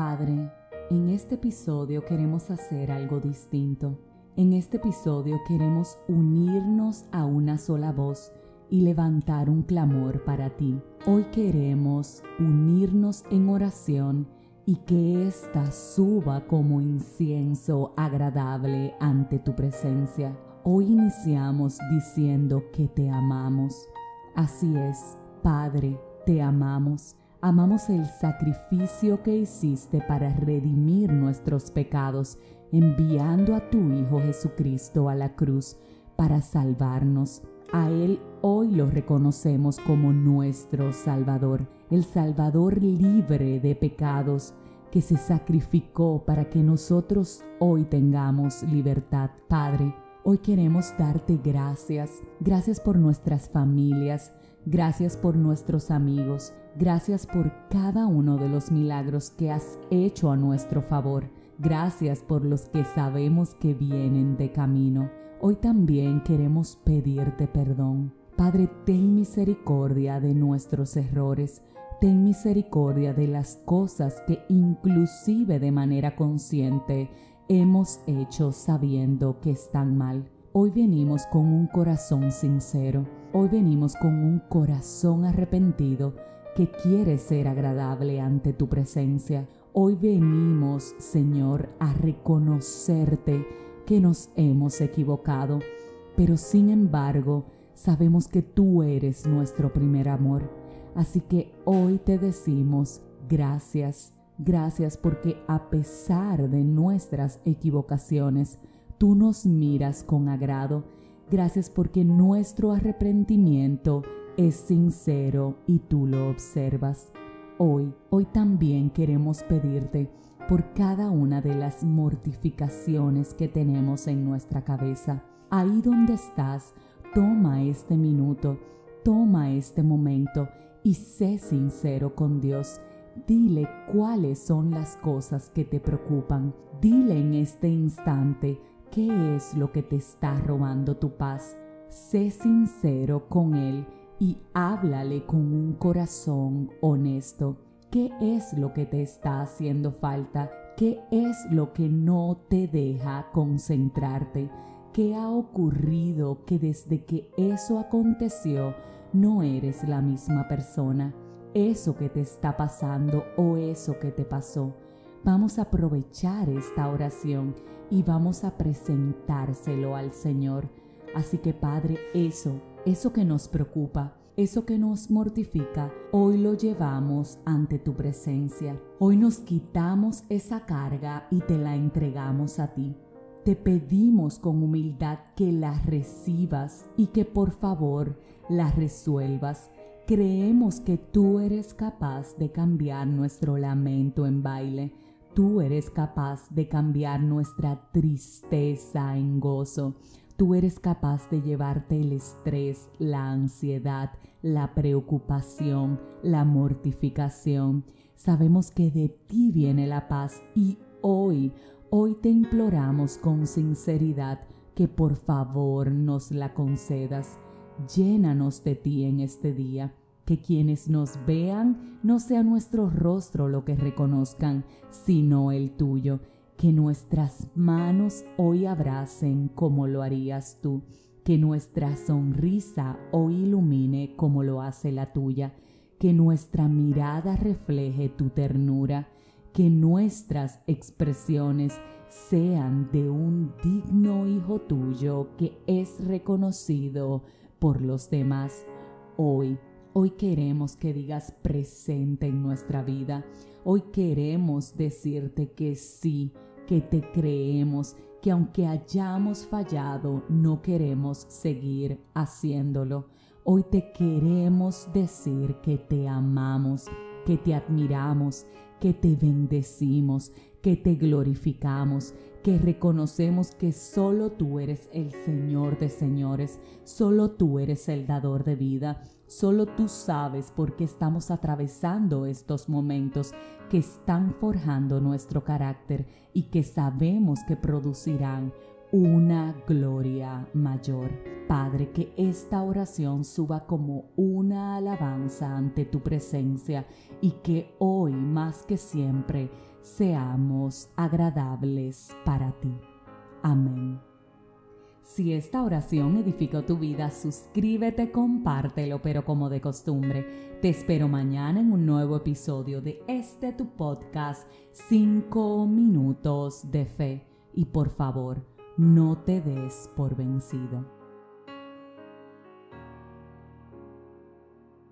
Padre, en este episodio queremos hacer algo distinto. En este episodio queremos unirnos a una sola voz y levantar un clamor para ti. Hoy queremos unirnos en oración y que ésta suba como incienso agradable ante tu presencia. Hoy iniciamos diciendo que te amamos. Así es, Padre, te amamos. Amamos el sacrificio que hiciste para redimir nuestros pecados, enviando a tu Hijo Jesucristo a la cruz para salvarnos. A Él hoy lo reconocemos como nuestro Salvador, el Salvador libre de pecados, que se sacrificó para que nosotros hoy tengamos libertad. Padre, hoy queremos darte gracias, gracias por nuestras familias, Gracias por nuestros amigos. Gracias por cada uno de los milagros que has hecho a nuestro favor. Gracias por los que sabemos que vienen de camino. Hoy también queremos pedirte perdón. Padre, ten misericordia de nuestros errores. Ten misericordia de las cosas que inclusive de manera consciente hemos hecho sabiendo que están mal. Hoy venimos con un corazón sincero. Hoy venimos con un corazón arrepentido que quiere ser agradable ante tu presencia. Hoy venimos, Señor, a reconocerte que nos hemos equivocado, pero sin embargo sabemos que tú eres nuestro primer amor. Así que hoy te decimos gracias, gracias porque a pesar de nuestras equivocaciones, tú nos miras con agrado. Gracias porque nuestro arrepentimiento es sincero y tú lo observas. Hoy, hoy también queremos pedirte por cada una de las mortificaciones que tenemos en nuestra cabeza. Ahí donde estás, toma este minuto, toma este momento y sé sincero con Dios. Dile cuáles son las cosas que te preocupan. Dile en este instante ¿Qué es lo que te está robando tu paz? Sé sincero con Él y háblale con un corazón honesto. ¿Qué es lo que te está haciendo falta? ¿Qué es lo que no te deja concentrarte? ¿Qué ha ocurrido que desde que eso aconteció no eres la misma persona? Eso que te está pasando o eso que te pasó Vamos a aprovechar esta oración y vamos a presentárselo al Señor. Así que Padre, eso, eso que nos preocupa, eso que nos mortifica, hoy lo llevamos ante tu presencia. Hoy nos quitamos esa carga y te la entregamos a ti. Te pedimos con humildad que la recibas y que por favor la resuelvas. Creemos que tú eres capaz de cambiar nuestro lamento en baile Tú eres capaz de cambiar nuestra tristeza en gozo. Tú eres capaz de llevarte el estrés, la ansiedad, la preocupación, la mortificación. Sabemos que de ti viene la paz y hoy, hoy te imploramos con sinceridad que por favor nos la concedas. Llénanos de ti en este día que quienes nos vean no sea nuestro rostro lo que reconozcan, sino el tuyo, que nuestras manos hoy abracen como lo harías tú, que nuestra sonrisa hoy ilumine como lo hace la tuya, que nuestra mirada refleje tu ternura, que nuestras expresiones sean de un digno hijo tuyo que es reconocido por los demás. Hoy Hoy queremos que digas presente en nuestra vida. Hoy queremos decirte que sí, que te creemos, que aunque hayamos fallado, no queremos seguir haciéndolo. Hoy te queremos decir que te amamos, que te admiramos, que te bendecimos, que te glorificamos, que reconocemos que solo tú eres el Señor de señores, solo tú eres el dador de vida, Solo tú sabes por qué estamos atravesando estos momentos que están forjando nuestro carácter y que sabemos que producirán una gloria mayor. Padre, que esta oración suba como una alabanza ante tu presencia y que hoy más que siempre seamos agradables para ti. Amén. Si esta oración edificó tu vida, suscríbete, compártelo, pero como de costumbre, te espero mañana en un nuevo episodio de este tu podcast 5 minutos de fe. Y por favor, no te des por vencido.